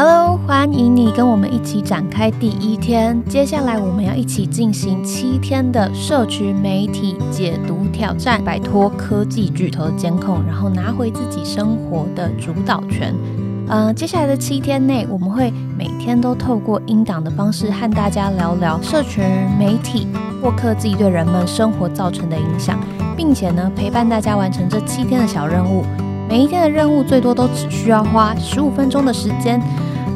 Hello，欢迎你跟我们一起展开第一天。接下来我们要一起进行七天的社群媒体解读挑战，摆脱科技巨头的监控，然后拿回自己生活的主导权。呃，接下来的七天内，我们会每天都透过音档的方式和大家聊聊社群媒体或科技对人们生活造成的影响，并且呢陪伴大家完成这七天的小任务。每一天的任务最多都只需要花十五分钟的时间。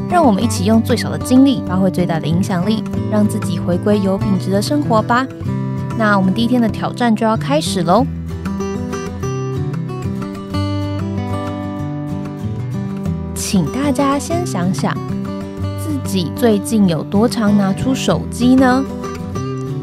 让我们一起用最少的精力，发挥最大的影响力，让自己回归有品质的生活吧。那我们第一天的挑战就要开始喽。请大家先想想，自己最近有多常拿出手机呢？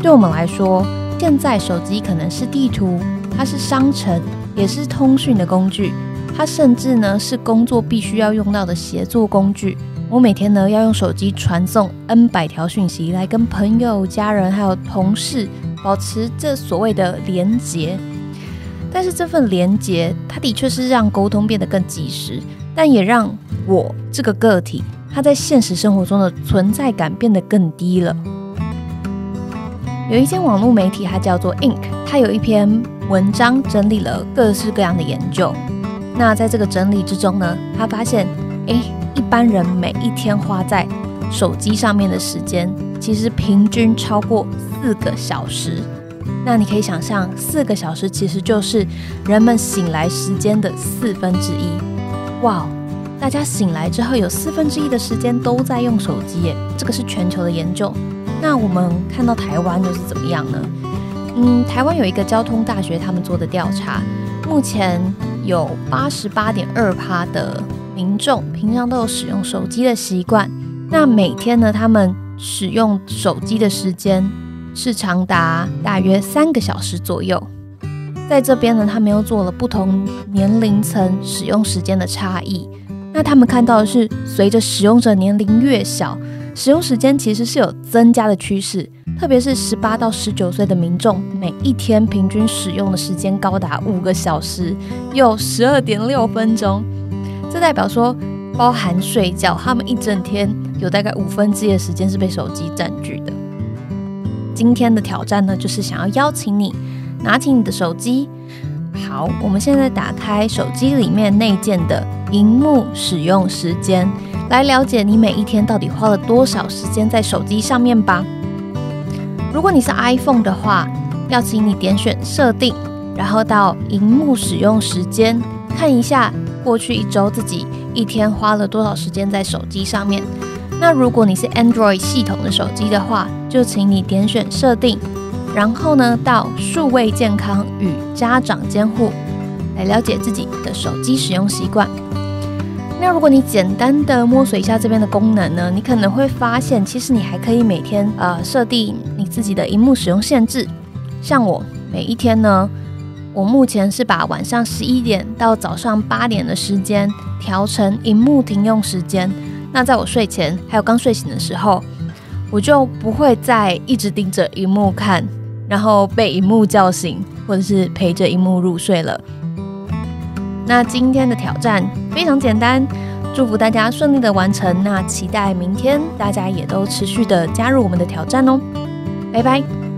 对我们来说，现在手机可能是地图，它是商城，也是通讯的工具，它甚至呢是工作必须要用到的协作工具。我每天呢要用手机传送 N 百条讯息来跟朋友、家人还有同事保持这所谓的连结，但是这份连结它的确是让沟通变得更及时，但也让我这个个体它在现实生活中的存在感变得更低了。有一间网络媒体，它叫做 Ink，它有一篇文章整理了各式各样的研究。那在这个整理之中呢，他发现，哎。一般人每一天花在手机上面的时间，其实平均超过四个小时。那你可以想象，四个小时其实就是人们醒来时间的四分之一。哇，大家醒来之后有四分之一的时间都在用手机耶！这个是全球的研究。那我们看到台湾又是怎么样呢？嗯，台湾有一个交通大学他们做的调查，目前有八十八点二趴的。民众平常都有使用手机的习惯，那每天呢，他们使用手机的时间是长达大约三个小时左右。在这边呢，他们又做了不同年龄层使用时间的差异。那他们看到的是，随着使用者年龄越小，使用时间其实是有增加的趋势。特别是十八到十九岁的民众，每一天平均使用的时间高达五个小时，有十二点六分钟。这代表说，包含睡觉，他们一整天有大概五分之一的时间是被手机占据的。今天的挑战呢，就是想要邀请你拿起你的手机。好，我们现在打开手机里面内建的荧幕使用时间，来了解你每一天到底花了多少时间在手机上面吧。如果你是 iPhone 的话，要请你点选设定，然后到荧幕使用时间看一下。过去一周自己一天花了多少时间在手机上面？那如果你是 Android 系统的手机的话，就请你点选设定，然后呢到数位健康与家长监护来了解自己的手机使用习惯。那如果你简单的摸索一下这边的功能呢，你可能会发现，其实你还可以每天呃设定你自己的荧幕使用限制。像我每一天呢。我目前是把晚上十一点到早上八点的时间调成荧幕停用时间。那在我睡前还有刚睡醒的时候，我就不会再一直盯着荧幕看，然后被荧幕叫醒，或者是陪着荧幕入睡了。那今天的挑战非常简单，祝福大家顺利的完成。那期待明天大家也都持续的加入我们的挑战哦，拜拜。